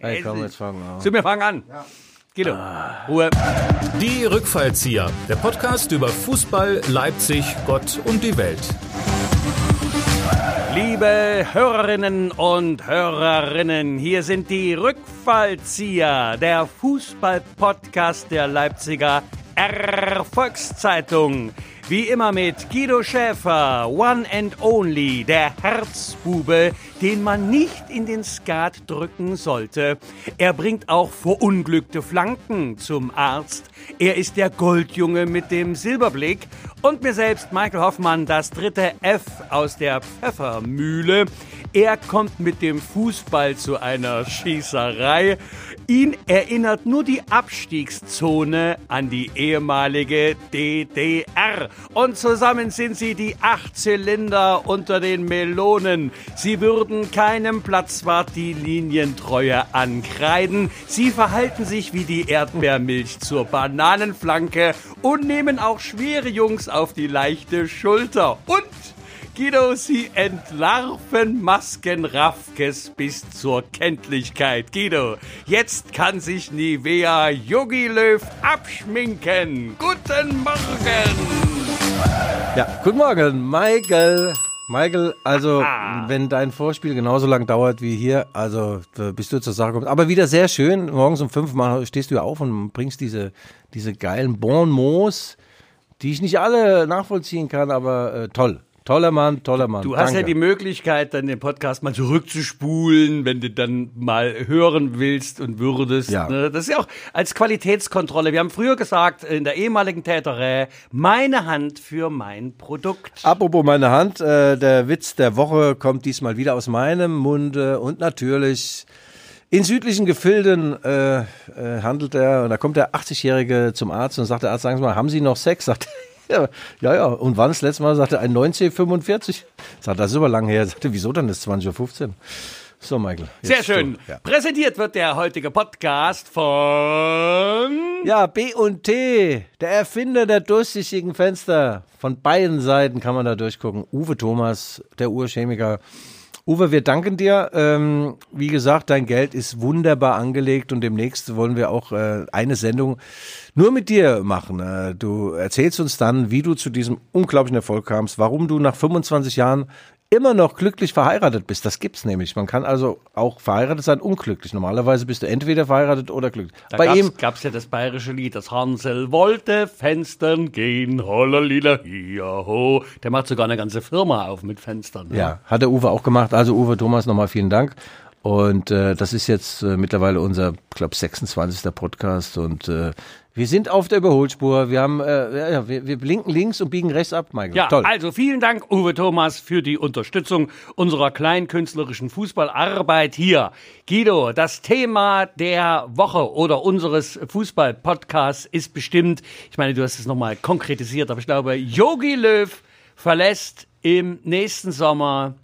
Ey, komm, jetzt fangen wir an. So, wir fangen an. Ja. Guido, Ruhe. Die Rückfallzieher, der Podcast über Fußball, Leipzig, Gott und die Welt. Liebe Hörerinnen und Hörerinnen, hier sind die Rückfallzieher, der Fußball-Podcast der Leipziger Erfolgszeitung. Wie immer mit Guido Schäfer, One and Only, der Herzbube, den man nicht in den Skat drücken sollte. Er bringt auch verunglückte Flanken zum Arzt. Er ist der Goldjunge mit dem Silberblick. Und mir selbst, Michael Hoffmann, das dritte F aus der Pfeffermühle. Er kommt mit dem Fußball zu einer Schießerei. Ihn erinnert nur die Abstiegszone an die ehemalige DDR. Und zusammen sind sie die Achtzylinder unter den Melonen. Sie würden keinem Platzwart die Linientreue ankreiden. Sie verhalten sich wie die Erdbeermilch zur Bananenflanke und nehmen auch schwere Jungs auf die leichte Schulter. Und Guido, sie entlarven Masken Raffkes bis zur Kenntlichkeit. Guido, jetzt kann sich Nivea Yogi Löw abschminken. Guten Morgen! Ja, guten Morgen, Michael. Michael, also wenn dein Vorspiel genauso lang dauert wie hier, also bist du zur Sache gekommen. Aber wieder sehr schön. Morgens um fünf Mal stehst du auf und bringst diese, diese geilen Bonmots, die ich nicht alle nachvollziehen kann, aber äh, toll. Toller Mann, toller Mann. Du hast Danke. ja die Möglichkeit, dann den Podcast mal zurückzuspulen, wenn du dann mal hören willst und würdest. Ja. Ne? Das ist ja auch als Qualitätskontrolle. Wir haben früher gesagt, in der ehemaligen Täterei, meine Hand für mein Produkt. Apropos meine Hand, äh, der Witz der Woche kommt diesmal wieder aus meinem Munde und natürlich in südlichen Gefilden äh, äh, handelt er und da kommt der 80-Jährige zum Arzt und sagt der Arzt, sagen Sie mal, haben Sie noch Sex? Sagt er, ja, ja, und wann das letzte Mal? Sagte ein 1945. Sagt, das ist aber lang her. Sagte, wieso dann ist 20.15 Uhr? So, Michael. Sehr schön. du. Ja. Präsentiert wird der heutige Podcast von Ja, B und T, der Erfinder der durchsichtigen Fenster. Von beiden Seiten kann man da durchgucken. Uwe Thomas, der Urchemiker. Uwe, wir danken dir. Ähm, wie gesagt, dein Geld ist wunderbar angelegt und demnächst wollen wir auch äh, eine Sendung nur mit dir machen. Äh, du erzählst uns dann, wie du zu diesem unglaublichen Erfolg kamst, warum du nach 25 Jahren immer noch glücklich verheiratet bist. Das gibt's nämlich. Man kann also auch verheiratet sein unglücklich. Normalerweise bist du entweder verheiratet oder glücklich. Da Bei gab's, ihm gab's ja das bayerische Lied, das Hansel wollte Fenstern gehen, hollalila, ho. Der macht sogar eine ganze Firma auf mit Fenstern. ne? Ja, hat der Uwe auch gemacht. Also Uwe Thomas, nochmal vielen Dank. Und äh, das ist jetzt äh, mittlerweile unser, glaube 26. Podcast und äh, wir sind auf der Überholspur. Wir haben, äh, ja, wir, wir blinken links und biegen rechts ab, Michael. Ja, Toll. also vielen Dank, Uwe Thomas, für die Unterstützung unserer kleinkünstlerischen Fußballarbeit hier. Guido, das Thema der Woche oder unseres Fußball-Podcasts ist bestimmt, ich meine, du hast es nochmal konkretisiert, aber ich glaube, Yogi Löw verlässt im nächsten Sommer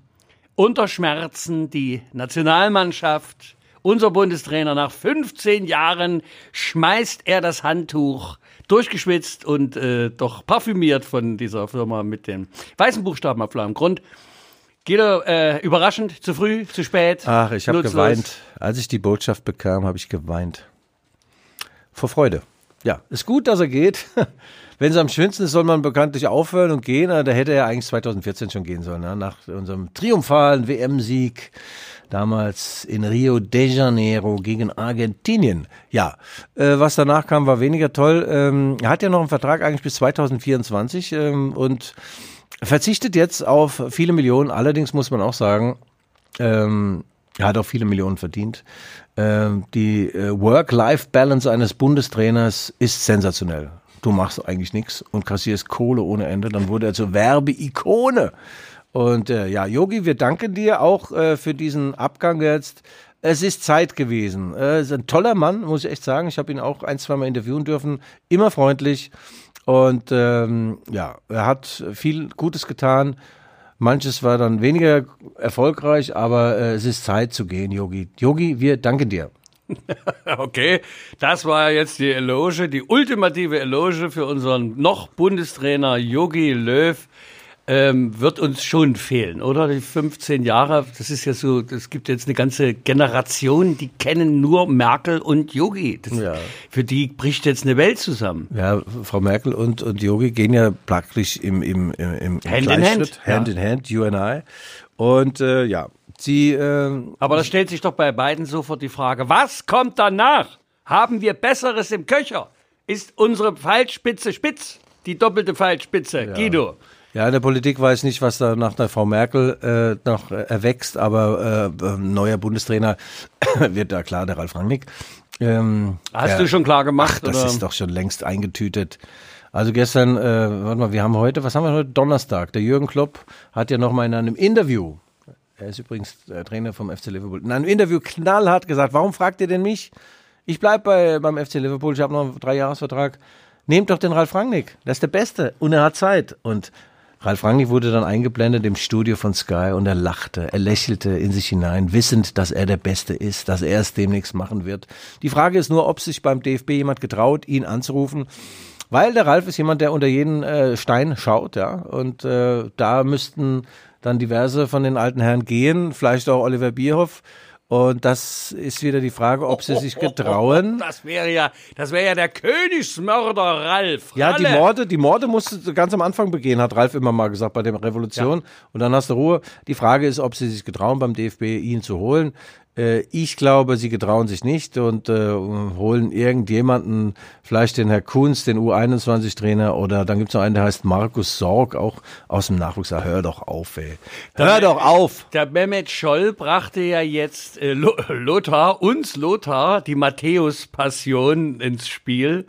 unter Schmerzen die Nationalmannschaft. Unser Bundestrainer nach 15 Jahren schmeißt er das Handtuch durchgeschwitzt und äh, doch parfümiert von dieser Firma mit den weißen Buchstaben auf blauem Grund. Guido, äh, überraschend, zu früh, zu spät. Ach, ich habe geweint. Als ich die Botschaft bekam, habe ich geweint. Vor Freude. Ja, ist gut, dass er geht. Wenn es am schönsten ist, soll man bekanntlich aufhören und gehen. Da hätte er eigentlich 2014 schon gehen sollen, ne? nach unserem triumphalen WM-Sieg damals in Rio de Janeiro gegen Argentinien. Ja, äh, was danach kam, war weniger toll. Ähm, er hat ja noch einen Vertrag eigentlich bis 2024 ähm, und verzichtet jetzt auf viele Millionen. Allerdings muss man auch sagen, ähm, er hat auch viele Millionen verdient. Ähm, die äh, Work-Life-Balance eines Bundestrainers ist sensationell. Du machst eigentlich nichts und kassierst Kohle ohne Ende. Dann wurde er zur Werbeikone. Und äh, ja, Yogi, wir danken dir auch äh, für diesen Abgang jetzt. Es ist Zeit gewesen. Er ist ein toller Mann, muss ich echt sagen. Ich habe ihn auch ein, zwei Mal interviewen dürfen. Immer freundlich. Und ähm, ja, er hat viel Gutes getan. Manches war dann weniger erfolgreich, aber äh, es ist Zeit zu gehen, Yogi. Yogi, wir danken dir. Okay, das war jetzt die Eloge, die ultimative Eloge für unseren noch Bundestrainer Yogi Löw. Ähm, wird uns schon fehlen, oder? Die 15 Jahre, das ist ja so, es gibt jetzt eine ganze Generation, die kennen nur Merkel und Yogi. Das, Ja. Für die bricht jetzt eine Welt zusammen. Ja, Frau Merkel und, und Yogi gehen ja praktisch im, im, im, im Hand in Hand, Hand ja. in Hand, you and I. Und äh, ja, sie, äh, Aber da stellt sich doch bei beiden sofort die Frage, was kommt danach? Haben wir Besseres im Köcher? Ist unsere Pfeilspitze spitz? Die doppelte Pfeilspitze, Guido. Ja, in der Politik weiß ich nicht, was da nach der Frau Merkel äh, noch äh, erwächst, aber äh, äh, neuer Bundestrainer wird da klar der Ralf Rangnick. Ähm, Hast ja. du schon klar gemacht? Ach, das oder? ist doch schon längst eingetütet. Also gestern, äh, warte mal, wir haben heute, was haben wir heute? Donnerstag. Der Jürgen Klopp hat ja noch mal in einem Interview, er ist übrigens der Trainer vom FC Liverpool, in einem Interview knallhart gesagt, warum fragt ihr denn mich? Ich bleib bei, beim FC Liverpool, ich habe noch einen Dreijahresvertrag. Nehmt doch den Ralf Rangnick, der ist der Beste und er hat Zeit. Und Ralf Rangnick wurde dann eingeblendet im Studio von Sky und er lachte, er lächelte in sich hinein, wissend, dass er der Beste ist, dass er es demnächst machen wird. Die Frage ist nur, ob sich beim DFB jemand getraut, ihn anzurufen, weil der Ralf ist jemand, der unter jeden äh, Stein schaut, ja, und äh, da müssten dann diverse von den alten Herren gehen, vielleicht auch Oliver Bierhoff. Und das ist wieder die Frage, ob sie sich getrauen. Das wäre ja, das wäre ja der Königsmörder Ralf. Ja, die Ralle. Morde, die Morde musst du ganz am Anfang begehen, hat Ralf immer mal gesagt bei der Revolution. Und dann hast du Ruhe. Die Frage ist, ob sie sich getrauen, beim DFB ihn zu holen. Äh, ich glaube, sie getrauen sich nicht und äh, holen irgendjemanden, vielleicht den Herr Kunz, den U21-Trainer, oder dann gibt's noch einen, der heißt Markus Sorg, auch aus dem Nachwuchs. Ja, Hör doch auf, ey. Hör doch auf! Der Mehmet Scholl brachte ja jetzt äh, Lo- Lothar, uns Lothar, die Matthäus-Passion ins Spiel.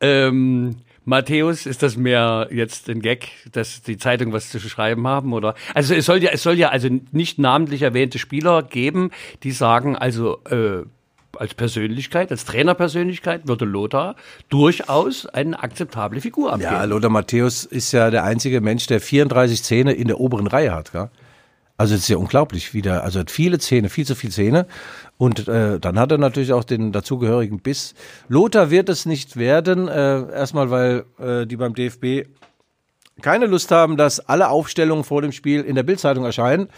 Ähm, Matthäus, ist das mehr jetzt ein Gag, dass die Zeitung was zu schreiben haben? Oder? Also es soll ja, es soll ja also nicht namentlich erwähnte Spieler geben, die sagen, also äh, als Persönlichkeit, als Trainerpersönlichkeit würde Lothar durchaus eine akzeptable Figur abgeben. Ja, Lothar Matthäus ist ja der einzige Mensch, der 34 Zähne in der oberen Reihe hat. Gell? Also es ist ja unglaublich, wie der, also hat viele Zähne, viel zu viele Zähne. Und äh, dann hat er natürlich auch den dazugehörigen Biss. Lothar wird es nicht werden, äh, erstmal weil äh, die beim DFB keine Lust haben, dass alle Aufstellungen vor dem Spiel in der Bildzeitung erscheinen.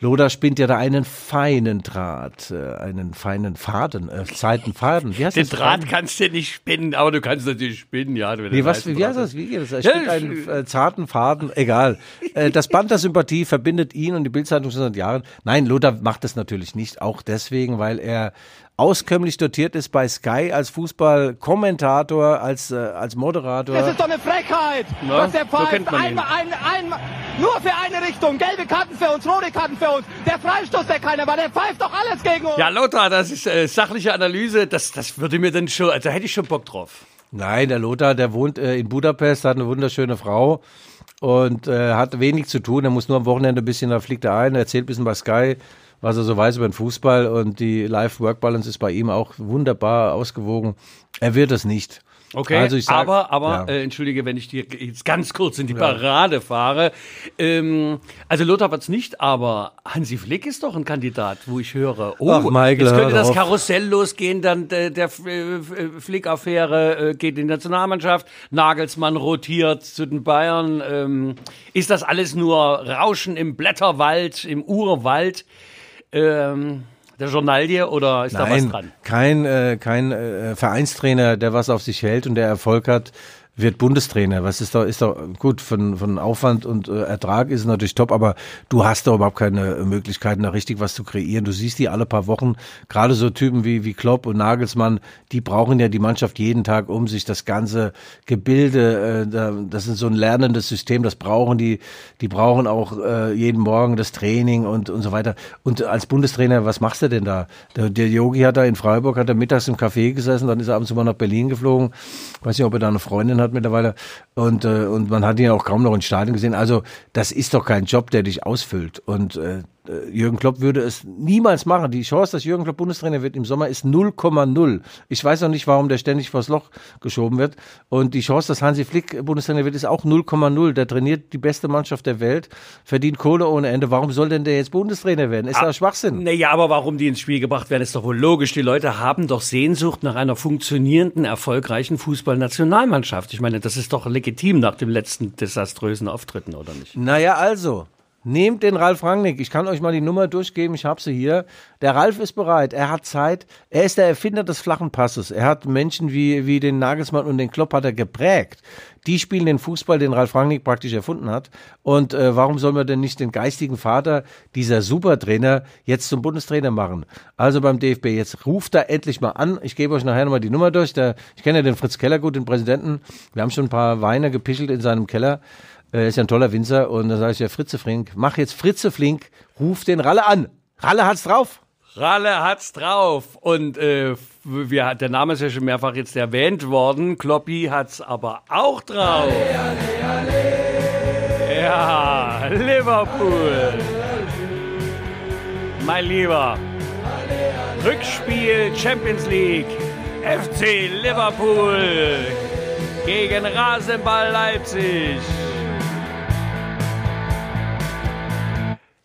Lothar spinnt ja da einen feinen Draht, äh, einen feinen Faden, äh, Zeitenfaden. Wie heißt Den das? Draht kannst du nicht spinnen, aber du kannst natürlich spinnen, ja. wenn Nee, was, wie heißt das? Wie geht das? Er spinnt einen äh, zarten Faden, egal. Äh, das Band der Sympathie verbindet ihn und die Bildzeitung schon seit Jahren. Nein, Lothar macht das natürlich nicht, auch deswegen, weil er auskömmlich dotiert ist bei Sky als Fußballkommentator, als, äh, als Moderator. Das ist doch eine Frechheit, Ja, was der so pfeift. kennt man ihn. einmal, ein, einmal, nur für eine Richtung. Gelbe Karten für uns, rote Karten für uns. Der Freistoß, der keiner war, der pfeift doch alles gegen uns. Ja, Lothar, das ist äh, sachliche Analyse. Das, das würde mir dann schon, also da hätte ich schon Bock drauf. Nein, der Lothar, der wohnt äh, in Budapest, hat eine wunderschöne Frau und äh, hat wenig zu tun. Er muss nur am Wochenende ein bisschen, da fliegt er ein, erzählt ein bisschen bei Sky, was er so weiß über den Fußball und die Life-Work-Balance ist bei ihm auch wunderbar ausgewogen. Er wird es nicht. Okay, Also ich sag, aber, aber ja. äh, entschuldige, wenn ich dir jetzt ganz kurz in die Parade fahre. Ähm, also Lothar wird's nicht, aber Hansi Flick ist doch ein Kandidat, wo ich höre. Oh, Ach, Michael, jetzt könnte das. Karussell losgehen, dann der, der äh, Flick-Affäre äh, geht in die Nationalmannschaft, Nagelsmann rotiert zu den Bayern. Ähm, ist das alles nur Rauschen im Blätterwald, im Urwald? Ähm, der Journalie oder ist da was Nein, dran? kein, äh, kein äh, Vereinstrainer, der was auf sich hält und der Erfolg hat, wird Bundestrainer. Was ist doch, ist doch gut, von, von Aufwand und äh, Ertrag ist natürlich top, aber du hast doch überhaupt keine Möglichkeiten, da richtig was zu kreieren. Du siehst die alle paar Wochen, gerade so Typen wie, wie Klopp und Nagelsmann, die brauchen ja die Mannschaft jeden Tag, um sich das ganze Gebilde, äh, da, das ist so ein lernendes System, das brauchen die, die brauchen auch äh, jeden Morgen das Training und, und so weiter. Und als Bundestrainer, was machst du denn da? Der, der Yogi hat da in Freiburg, hat er mittags im Café gesessen, dann ist er abends mal nach Berlin geflogen. Weiß nicht, ob er da eine Freundin hat mittlerweile. Und, äh, und man hat ihn auch kaum noch ins Stadion gesehen. Also, das ist doch kein Job, der dich ausfüllt. Und äh, Jürgen Klopp würde es niemals machen. Die Chance, dass Jürgen Klopp Bundestrainer wird im Sommer ist 0,0. Ich weiß auch nicht, warum der ständig vors Loch geschoben wird. Und die Chance, dass Hansi Flick Bundestrainer wird, ist auch 0,0. Der trainiert die beste Mannschaft der Welt, verdient Kohle ohne Ende. Warum soll denn der jetzt Bundestrainer werden? Ist ah, das Schwachsinn? Naja, aber warum die ins Spiel gebracht werden, ist doch wohl logisch. Die Leute haben doch Sehnsucht nach einer funktionierenden, erfolgreichen Fußballnationalmannschaft. Ich meine, das ist doch legitim nach dem letzten desaströsen Auftritten, oder nicht? Naja, also. Nehmt den Ralf Rangnick. Ich kann euch mal die Nummer durchgeben. Ich habe sie hier. Der Ralf ist bereit. Er hat Zeit. Er ist der Erfinder des flachen Passes. Er hat Menschen wie, wie den Nagelsmann und den Klopp hat er geprägt. Die spielen den Fußball, den Ralf Rangnick praktisch erfunden hat. Und äh, warum soll man denn nicht den geistigen Vater dieser Supertrainer jetzt zum Bundestrainer machen? Also beim DFB, jetzt ruft er endlich mal an. Ich gebe euch nachher nochmal die Nummer durch. Der, ich kenne ja den Fritz Keller gut, den Präsidenten. Wir haben schon ein paar Weine gepischelt in seinem Keller. Er ist ja ein toller Winzer. Und dann sage ich ja, Fritze Flink, mach jetzt Fritze Flink, ruf den Ralle an. Ralle hat's drauf. Ralle hat's drauf. Und äh, wir, der Name ist ja schon mehrfach jetzt erwähnt worden. Kloppi hat's aber auch drauf. Alle, alle, alle. Ja, Liverpool. Mein Lieber. Rückspiel Champions League. FC Liverpool gegen Rasenball Leipzig.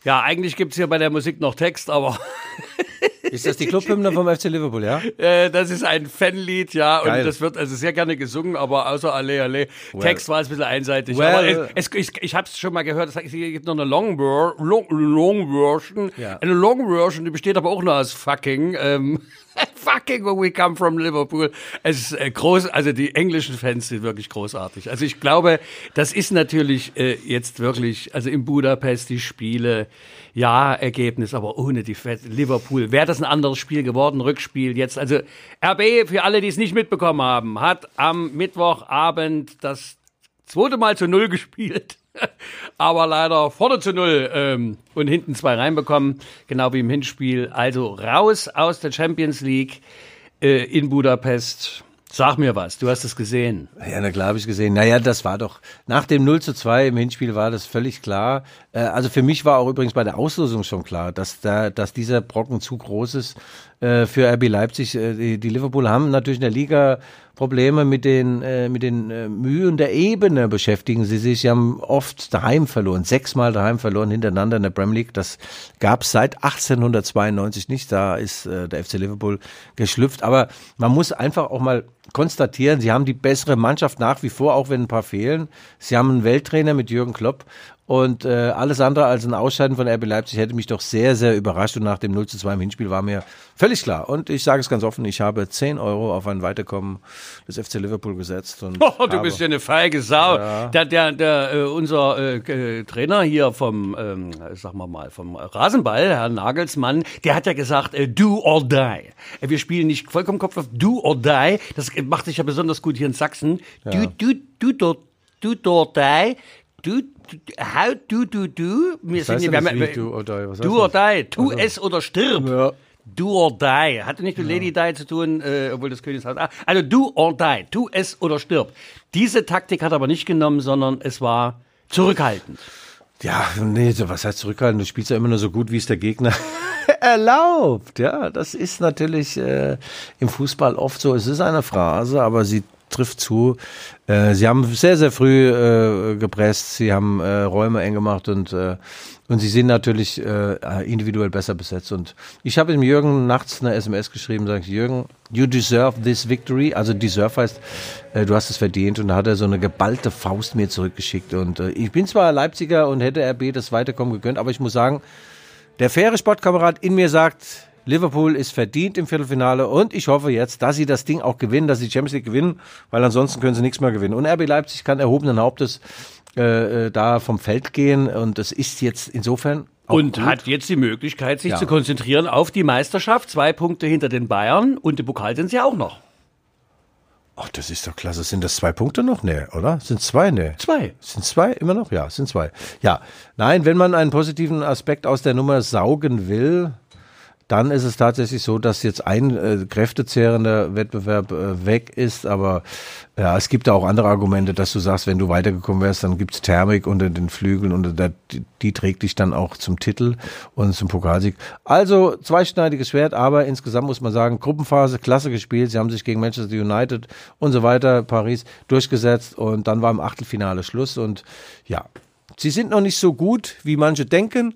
Ja, eigentlich gibt's hier bei der Musik noch Text, aber. Ist das die Clubhymne vom FC Liverpool, ja? Äh, das ist ein Fanlied, ja, Geil. und das wird also sehr gerne gesungen, aber außer Alle, Alle. Well. Text war es ein bisschen einseitig. Well. Aber es, es, ich, ich habe es schon mal gehört, es gibt noch eine Long, Long, Long Version. Ja. Eine Long Version, die besteht aber auch nur aus fucking. Ähm, fucking when we come from Liverpool. Es ist äh, groß, also die englischen Fans sind wirklich großartig. Also ich glaube, das ist natürlich äh, jetzt wirklich, also in Budapest die Spiele, ja, Ergebnis, aber ohne die Fans. Liverpool. Wäre das ein anderes Spiel geworden, Rückspiel jetzt. Also RB, für alle, die es nicht mitbekommen haben, hat am Mittwochabend das zweite Mal zu Null gespielt. Aber leider vorne zu null ähm, und hinten zwei reinbekommen, genau wie im Hinspiel. Also raus aus der Champions League äh, in Budapest. Sag mir was, du hast es gesehen. Ja, na klar habe ich gesehen. Naja, das war doch, nach dem 0 zu 2 im Hinspiel war das völlig klar. Äh, also für mich war auch übrigens bei der Auslosung schon klar, dass da, dass dieser Brocken zu groß ist äh, für RB Leipzig. Äh, die, die Liverpool haben natürlich in der Liga Probleme mit den, äh, mit den äh, Mühen der Ebene beschäftigen sie sich. Sie haben oft daheim verloren, sechsmal daheim verloren hintereinander in der Premier League. Das gab es seit 1892 nicht. Da ist äh, der FC Liverpool geschlüpft. Aber man muss einfach auch mal konstatieren, sie haben die bessere Mannschaft nach wie vor, auch wenn ein paar fehlen. Sie haben einen Welttrainer mit Jürgen Klopp und äh, alles andere als ein Ausscheiden von RB Leipzig hätte mich doch sehr, sehr überrascht. Und nach dem 0 zu 2 im Hinspiel war mir völlig klar. Und ich sage es ganz offen, ich habe 10 Euro auf ein Weiterkommen des FC Liverpool gesetzt. Und oh, du bist ja eine feige Sau. Ja. Der, der, der, äh, unser äh, Trainer hier vom, ähm, sagen wir mal, vom Rasenball, Herr Nagelsmann, der hat ja gesagt, äh, do or die. Äh, wir spielen nicht vollkommen Kopf auf do or die. Das macht sich ja besonders gut hier in Sachsen. Ja. Do, do, do, do, do, do, die. Du, how do, do, do. Wir sind ja, wir haben, do or die. Was do or die. Tu es oder stirb. Ja. Do or die. Hatte nicht mit ja. Lady Di zu tun, äh, obwohl das Königshaus. Ah, also do or die. Tu es oder stirb. Diese Taktik hat er aber nicht genommen, sondern es war zurückhaltend. Ja, nee, was heißt zurückhaltend? Du spielst ja immer nur so gut, wie es der Gegner erlaubt. Ja, das ist natürlich äh, im Fußball oft so. Es ist eine Phrase, aber sie trifft zu. Äh, sie haben sehr, sehr früh äh, gepresst, sie haben äh, Räume eng gemacht und, äh, und sie sind natürlich äh, individuell besser besetzt. Und ich habe dem Jürgen nachts eine SMS geschrieben, sage ich, Jürgen, you deserve this victory. Also deserve heißt, äh, du hast es verdient. Und da hat er so eine geballte Faust mir zurückgeschickt. Und äh, ich bin zwar Leipziger und hätte RB das Weiterkommen gegönnt, aber ich muss sagen, der faire Sportkamerad in mir sagt, Liverpool ist verdient im Viertelfinale und ich hoffe jetzt, dass sie das Ding auch gewinnen, dass sie die Champions League gewinnen, weil ansonsten können sie nichts mehr gewinnen. Und RB Leipzig kann erhobenen Hauptes äh, äh, da vom Feld gehen und es ist jetzt insofern und gut. hat jetzt die Möglichkeit, sich ja. zu konzentrieren auf die Meisterschaft. Zwei Punkte hinter den Bayern und im Pokal sind sie auch noch. Ach, das ist doch klasse. Sind das zwei Punkte noch? Nee, oder? Sind zwei? Nee. Zwei. Sind zwei immer noch? Ja, sind zwei. Ja. Nein, wenn man einen positiven Aspekt aus der Nummer saugen will, dann ist es tatsächlich so, dass jetzt ein äh, kräftezehrender Wettbewerb äh, weg ist. Aber ja, es gibt da auch andere Argumente, dass du sagst, wenn du weitergekommen wärst, dann gibt's Thermik unter den Flügeln und der, die, die trägt dich dann auch zum Titel und zum Pokalsieg. Also zweischneidiges Schwert, aber insgesamt muss man sagen, Gruppenphase, klasse gespielt. Sie haben sich gegen Manchester United und so weiter, Paris, durchgesetzt und dann war im Achtelfinale Schluss und ja, sie sind noch nicht so gut, wie manche denken.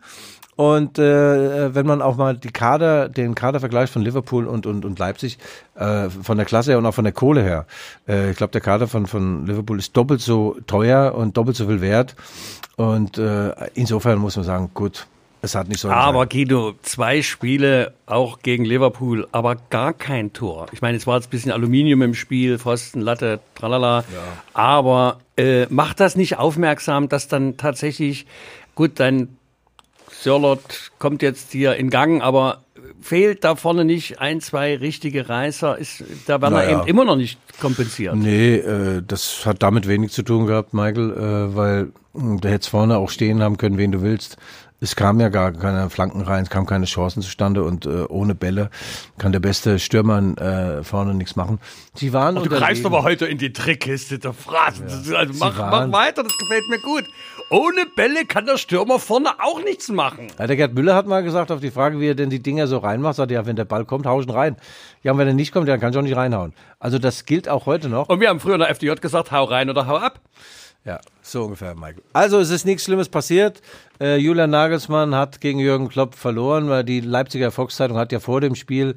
Und äh, wenn man auch mal die Kader, den Kadervergleich von Liverpool und, und, und Leipzig äh, von der Klasse her und auch von der Kohle her, äh, ich glaube, der Kader von, von Liverpool ist doppelt so teuer und doppelt so viel wert. Und äh, insofern muss man sagen, gut, es hat nicht so. Aber sein. Guido, zwei Spiele auch gegen Liverpool, aber gar kein Tor. Ich meine, es war jetzt ein bisschen Aluminium im Spiel, Pfosten, Latte, tralala. Ja. Aber äh, macht das nicht aufmerksam, dass dann tatsächlich, gut, dein Sörlot kommt jetzt hier in Gang, aber fehlt da vorne nicht ein, zwei richtige Reißer? Ist da werden naja. eben immer noch nicht kompensiert. Nee, äh, das hat damit wenig zu tun gehabt, Michael, äh, weil äh, du hättest vorne auch stehen haben können, wen du willst. Es kam ja gar keine Flanken rein, es kamen keine Chancen zustande und äh, ohne Bälle kann der beste Stürmer äh, vorne nichts machen. Sie waren und du greifst aber heute in die Trickkiste der Phrasen. Ja. Also mach, mach weiter, das gefällt mir gut. Ohne Bälle kann der Stürmer vorne auch nichts machen. Ja, der Gerd Müller hat mal gesagt auf die Frage, wie er denn die Dinger so reinmacht, sagt er, ja, wenn der Ball kommt, hau ihn rein. Ja, und wenn er nicht kommt, dann kann ich auch nicht reinhauen. Also das gilt auch heute noch. Und wir haben früher in der FDJ gesagt, hau rein oder hau ab. Ja, so ungefähr, Michael. Also es ist nichts Schlimmes passiert. Äh, Julian Nagelsmann hat gegen Jürgen Klopp verloren, weil die Leipziger Volkszeitung hat ja vor dem Spiel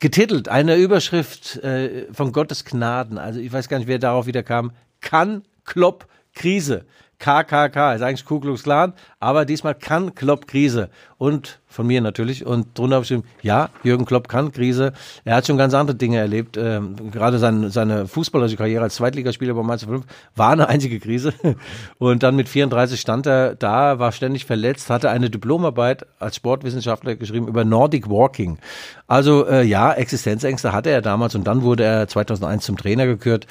getitelt, eine Überschrift äh, von Gottes Gnaden. Also ich weiß gar nicht, wer darauf wieder kam. Kann Klopp Krise. KKK, ist eigentlich Ku Klux Klan, aber diesmal kann Klopp Krise. Und von mir natürlich. Und drunter habe ich ihm, ja, Jürgen Klopp kann Krise. Er hat schon ganz andere Dinge erlebt. Ähm, gerade sein, seine fußballerische Karriere als Zweitligaspieler bei Mainz 5 war eine einzige Krise. Und dann mit 34 stand er da, war ständig verletzt, hatte eine Diplomarbeit als Sportwissenschaftler geschrieben über Nordic Walking. Also äh, ja, Existenzängste hatte er damals und dann wurde er 2001 zum Trainer gekürt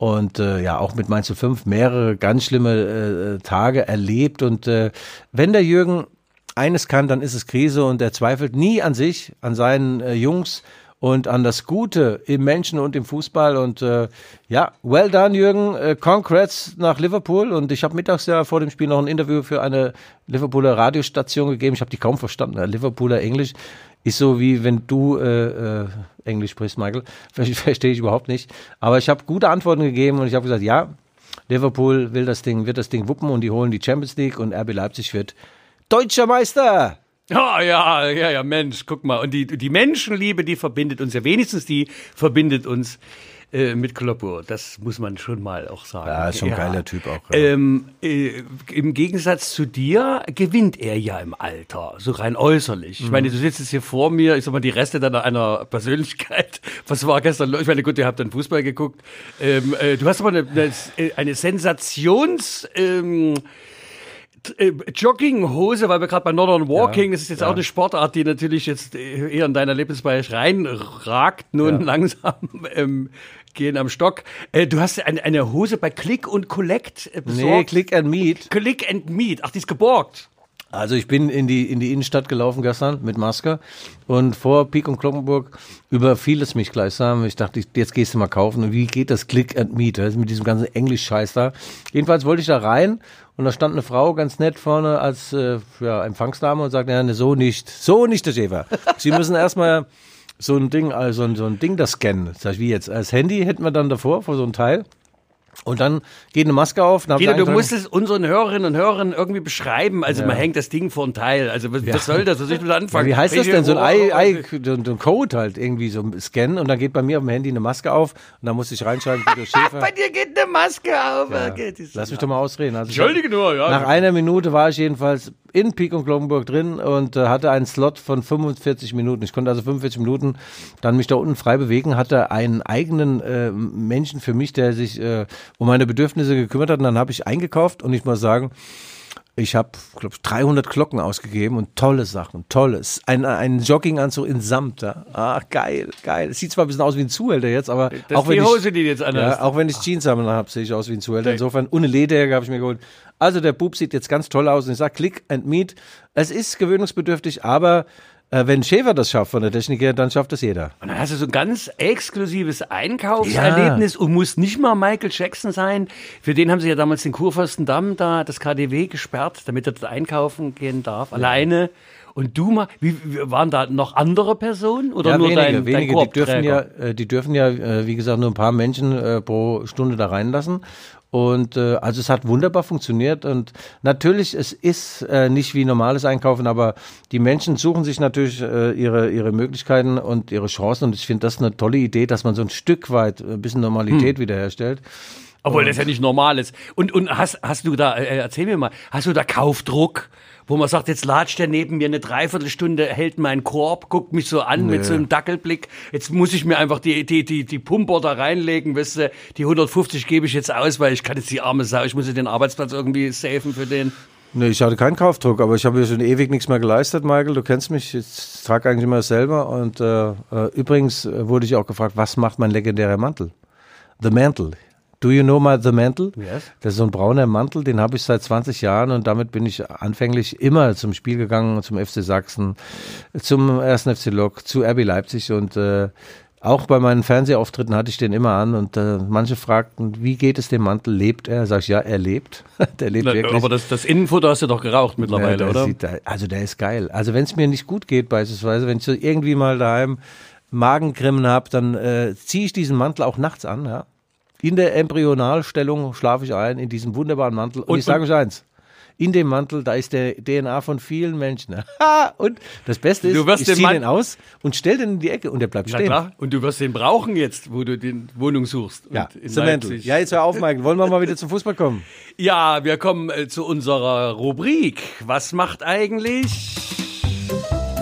und äh, ja auch mit Mainz 05 mehrere ganz schlimme äh, Tage erlebt und äh, wenn der Jürgen eines kann, dann ist es Krise und er zweifelt nie an sich, an seinen äh, Jungs und an das Gute im Menschen und im Fußball. Und äh, ja, well done, Jürgen. Äh, congrats nach Liverpool. Und ich habe mittags ja vor dem Spiel noch ein Interview für eine Liverpooler Radiostation gegeben. Ich habe die kaum verstanden. Liverpooler Englisch ist so wie wenn du äh, äh, Englisch sprichst, Michael. Verstehe ich überhaupt nicht. Aber ich habe gute Antworten gegeben und ich habe gesagt, ja, Liverpool will das Ding, wird das Ding wuppen und die holen die Champions League und RB Leipzig wird deutscher Meister. Oh, ja, ja, ja, Mensch, guck mal. Und die, die Menschenliebe, die verbindet uns ja wenigstens, die verbindet uns äh, mit Kloppo. Das muss man schon mal auch sagen. Ja, ist schon ein ja. geiler Typ auch. Ja. Ähm, äh, Im Gegensatz zu dir gewinnt er ja im Alter, so rein äußerlich. Ich mhm. meine, du sitzt jetzt hier vor mir, ich sag mal, die Reste deiner einer Persönlichkeit. Was war gestern los? Ich meine, gut, ihr habt dann Fußball geguckt. Ähm, äh, du hast aber eine, eine, eine Sensations... Ähm, äh, Jogginghose, weil wir gerade bei Northern Walking, ja, das ist jetzt ja. auch eine Sportart, die natürlich jetzt eher in deiner Lebensbereich reinragt, nun ja. langsam ähm, gehen am Stock. Äh, du hast eine, eine Hose bei Click und Collect äh, besorgt. Nee, Click and Meet. Click and Meet. Ach, die ist geborgt. Also ich bin in die, in die Innenstadt gelaufen gestern mit Maske und vor Pik und Kloppenburg überfiel es mich gleichsam. Ich dachte, jetzt gehst du mal kaufen. Und wie geht das Click and Meet? Mit diesem ganzen Englisch-Scheiß da. Jedenfalls wollte ich da rein und da stand eine Frau ganz nett vorne als äh, ja, Empfangsdame und sagte, ja, so nicht, so nicht, der Schäfer. Sie müssen erstmal so ein Ding, also so ein Ding da scannen. Sag ich, wie jetzt? Als Handy hätten wir dann davor, vor so einem Teil. Und dann geht eine Maske auf. Guido, du musst es unseren Hörerinnen und Hörern irgendwie beschreiben. Also ja. man hängt das Ding vor ein Teil. Also was, ja. was soll das? Was soll ich mit anfangen? Ja, wie heißt das denn? So ein, I, I, so ein Code halt irgendwie so scannen und dann geht bei mir auf dem Handy eine Maske auf und dann muss ich reinschreiben, Guido Schäfer. bei dir geht eine Maske auf. Lass mich doch mal ausreden. Also Entschuldige nur, ja. Nach einer Minute war ich jedenfalls in Pik und Kloppenburg drin und äh, hatte einen Slot von 45 Minuten. Ich konnte also 45 Minuten dann mich da unten frei bewegen, hatte einen eigenen äh, Menschen für mich, der sich äh, um meine Bedürfnisse gekümmert hat. Und dann habe ich eingekauft und ich muss sagen, ich habe, glaube 300 Glocken ausgegeben und tolle Sachen, tolles. Ein, ein Jogginganzug in Samt. Ja. Ah, geil, geil. Sieht zwar ein bisschen aus wie ein Zuhälter jetzt, aber das auch, wenn die Hose, ich, die jetzt ja, auch wenn ich Jeans habe, habe, sehe ich aus wie ein Zuhälter. Insofern, ohne Lederjacke habe ich mir geholt. Also der Bub sieht jetzt ganz toll aus und ich sage, Click and Meet. Es ist gewöhnungsbedürftig, aber Äh, wenn Schäfer das schafft von der Technik her, dann schafft das jeder. Und dann hast du so ein ganz exklusives Einkaufserlebnis und muss nicht mal Michael Jackson sein. Für den haben sie ja damals den Kurfürstendamm da, das KDW gesperrt, damit er dort einkaufen gehen darf, alleine. Und du mal, wie, waren da noch andere Personen oder ja, nur wenige, dein, wenige. dein die dürfen ja, äh, die dürfen ja, äh, wie gesagt, nur ein paar Menschen äh, pro Stunde da reinlassen. Und äh, also es hat wunderbar funktioniert und natürlich es ist äh, nicht wie normales Einkaufen, aber die Menschen suchen sich natürlich äh, ihre ihre Möglichkeiten und ihre Chancen und ich finde das eine tolle Idee, dass man so ein Stück weit ein bisschen Normalität Hm. wiederherstellt. Obwohl das ja nicht normal ist. Und, und hast, hast du da, äh, erzähl mir mal, hast du da Kaufdruck? Wo man sagt, jetzt latscht der neben mir eine Dreiviertelstunde, hält meinen Korb, guckt mich so an mit so einem Dackelblick. Jetzt muss ich mir einfach die, die, die, die Pumper da reinlegen, weißt du, die 150 gebe ich jetzt aus, weil ich kann jetzt die arme Sau, ich muss ja den Arbeitsplatz irgendwie safen für den. Nee, ich hatte keinen Kaufdruck, aber ich habe mir schon ewig nichts mehr geleistet, Michael. Du kennst mich, ich trage eigentlich immer selber. Und äh, äh, übrigens äh, wurde ich auch gefragt, was macht mein legendärer Mantel? The Mantle. Do you know my The Mantle? Yes. Das ist so ein brauner Mantel, den habe ich seit 20 Jahren und damit bin ich anfänglich immer zum Spiel gegangen, zum FC Sachsen, zum 1. FC Lok, zu RB Leipzig und äh, auch bei meinen Fernsehauftritten hatte ich den immer an und äh, manche fragten, wie geht es dem Mantel? Lebt er? Sag ich, ja, er lebt. der lebt wirklich. Aber das, das Innenfutter hast du doch geraucht mittlerweile, Ja, der oder? Sieht, also der ist geil. Also wenn es mir nicht gut geht, beispielsweise, wenn ich so irgendwie mal daheim Magenkrimmen habe, dann äh, ziehe ich diesen Mantel auch nachts an. Ja. In der Embryonalstellung schlafe ich ein, in diesem wunderbaren Mantel. Und, Und- ich sage euch eins. In dem Mantel, da ist der DNA von vielen Menschen. Und das Beste ist, Du wirst ich ziehe den aus und stell den in die Ecke und der bleibt Na stehen. klar. Und du wirst den brauchen jetzt, wo du die Wohnung suchst. Ja. Ja, jetzt hör auf, Michael. Wollen wir mal wieder zum Fußball kommen? Ja, wir kommen äh, zu unserer Rubrik. Was macht eigentlich?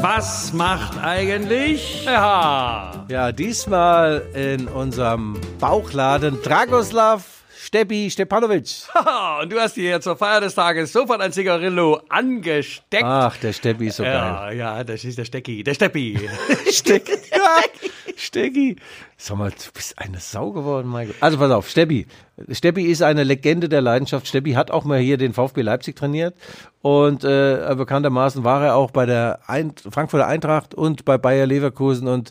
Was macht eigentlich? Ja. Diesmal in unserem Bauchladen Dragoslav Steppi Stepanovic. Und du hast dir zur Feier des Tages sofort ein Zigarillo angesteckt. Ach, der Steppi ist so geil. ja, ja, das ist der Stecki, der Steppi. Stecki. Ja, Stecki. Sag mal, du bist eine Sau geworden, Michael. Also pass auf, Steppi. Steppi ist eine Legende der Leidenschaft. Steppi hat auch mal hier den VfB Leipzig trainiert und äh, bekanntermaßen war er auch bei der Eint Frankfurter Eintracht und bei Bayer Leverkusen und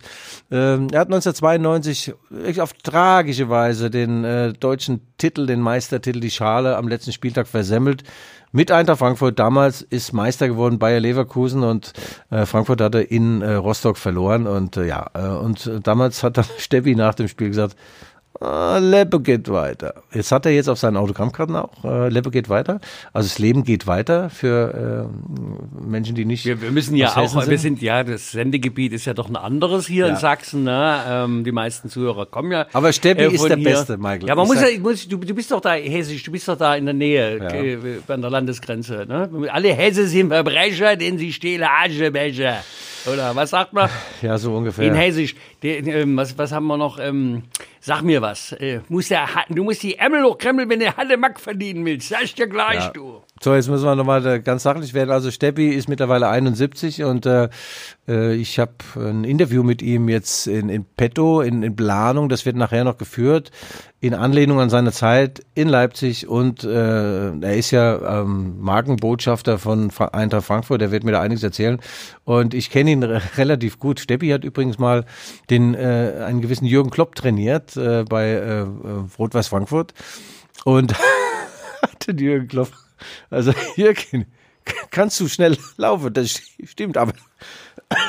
ähm, er hat 1992 wirklich auf tragische Weise den äh, deutschen Titel, den Meistertitel, die Schale am letzten Spieltag versemmelt. Mit Eintracht Frankfurt damals ist Meister geworden Bayer Leverkusen und äh, Frankfurt hatte in äh, Rostock verloren und äh, ja äh, und äh, damals hat dann Steppi nach dem Spiel gesagt, ah, Leppe geht weiter. Jetzt hat er jetzt auf seinen Autogrammkarten auch äh, Leppe geht weiter. Also das Leben geht weiter für äh, Menschen, die nicht. Wir, wir müssen ja auch, wir sind ja, das Sendegebiet ist ja doch ein anderes hier Ja. in Sachsen. Ne? Ähm, die meisten Zuhörer kommen ja. Aber Steppi ist von der hier. Beste, Michael. Ja, man Ich muss sag- ja, muss, du, du bist doch da hessisch, du bist doch da in der Nähe, Ja. äh, an der Landesgrenze. Ne? Alle Hesse sind Verbrecher, denn sie stehlen Aschebecher. Oder was sagt man? Ja, so ungefähr. In Hessisch. Die, ähm, was, was haben wir noch? Ähm, sag mir was. Äh, muss der, du musst die Ämmel hochkrempeln, wenn du Halle Mack verdienen willst. Sag ich dir gleich, Ja. du. So, jetzt müssen wir nochmal äh, ganz sachlich werden. Also Steppi ist mittlerweile 71 und äh, äh, ich habe ein Interview mit ihm jetzt in, in petto, in, in Planung. Das wird nachher noch geführt, in Anlehnung an seine Zeit in Leipzig und äh, er ist ja ähm, Markenbotschafter von Fra Eintracht Frankfurt. Der wird mir da einiges erzählen und ich kenne ihn re relativ gut. Steppi hat übrigens mal den äh, einen gewissen Jürgen Klopp trainiert äh, bei äh, äh, Rot-Weiß Frankfurt und hatte Jürgen Klopp. Also Jürgen, kannst du schnell laufen? Das stimmt, aber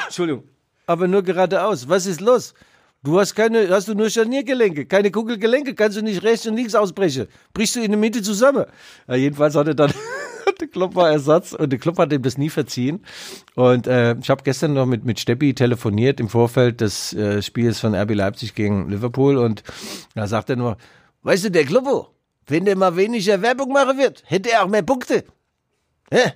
Entschuldigung, aber nur geradeaus. Was ist los? Du hast keine, hast du nur Scharniergelenke, keine Kugelgelenke, kannst du nicht rechts und links ausbrechen. Brichst du in der Mitte zusammen. Ja, jedenfalls hat er dann der Klopp war Ersatz und der Klopp hat ihm das nie verziehen. Und äh, ich habe gestern noch mit, mit Steppi telefoniert im Vorfeld des äh, Spiels von RB Leipzig gegen Liverpool und da sagt er nur, weißt du, der Kloppo, wenn der mal weniger Werbung machen wird, hätte er auch mehr Punkte. Hä?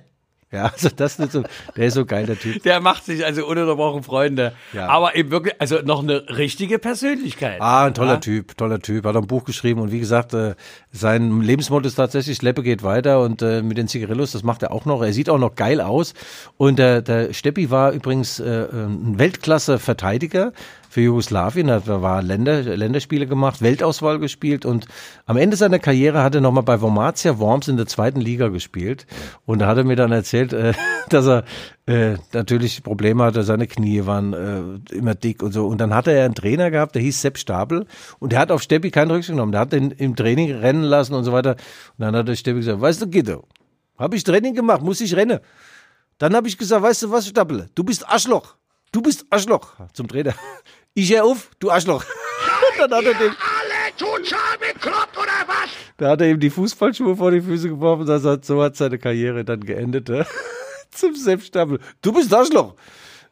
Ja, also das ist so, der ist so geil, der Typ. Der macht sich also ununterbrochen Freunde. Ja. Aber eben wirklich, also noch eine richtige Persönlichkeit. Ah, ein toller Ja? Typ, toller Typ. Hat auch ein Buch geschrieben und wie gesagt, äh, sein Lebensmotto ist tatsächlich, Leppe geht weiter und äh, mit den Zigarillos, das macht er auch noch. Er sieht auch noch geil aus. Und äh, der Steppi war übrigens äh, ein Weltklasse-Verteidiger, für Jugoslawien, hat war Länder, Länderspiele gemacht, Weltauswahl gespielt und am Ende seiner Karriere hat er nochmal bei Wormatia Worms in der zweiten Liga gespielt und da hat er mir dann erzählt, äh, dass er äh, natürlich Probleme hatte, seine Knie waren äh, immer dick und so und dann hatte er einen Trainer gehabt, der hieß Sepp Stapel und der hat auf Steppi keinen Rücksicht genommen, der hat den im Training rennen lassen und so weiter und dann hat der Steppi gesagt, weißt du Guido, habe ich Training gemacht, muss ich rennen. Dann habe ich gesagt, weißt du was, Stapel, du bist Arschloch. Du bist Arschloch. Zum Trainer. Ich hör auf, du Arschloch. dann hat er dem, alle total bekloppt oder was? da hat er ihm die Fußballschuhe vor die Füße geworfen. Das hat, so hat seine Karriere dann geendet. äh. Zum Selbststapel. Du bist Arschloch.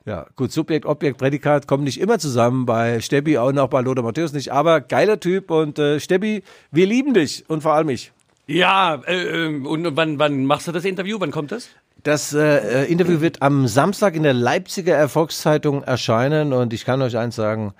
Ja, gut, Subjekt, Objekt, Prädikat kommen nicht immer zusammen. Bei Steppi und auch bei Lothar Matthäus nicht. Aber geiler Typ und äh, Steppi, wir lieben dich und vor allem ich. Ja, äh, äh, und wann, wann machst du das Interview? Wann kommt das? Das äh, äh, Interview wird am Samstag in der Leipziger Erfolgszeitung erscheinen und ich kann euch eins sagen,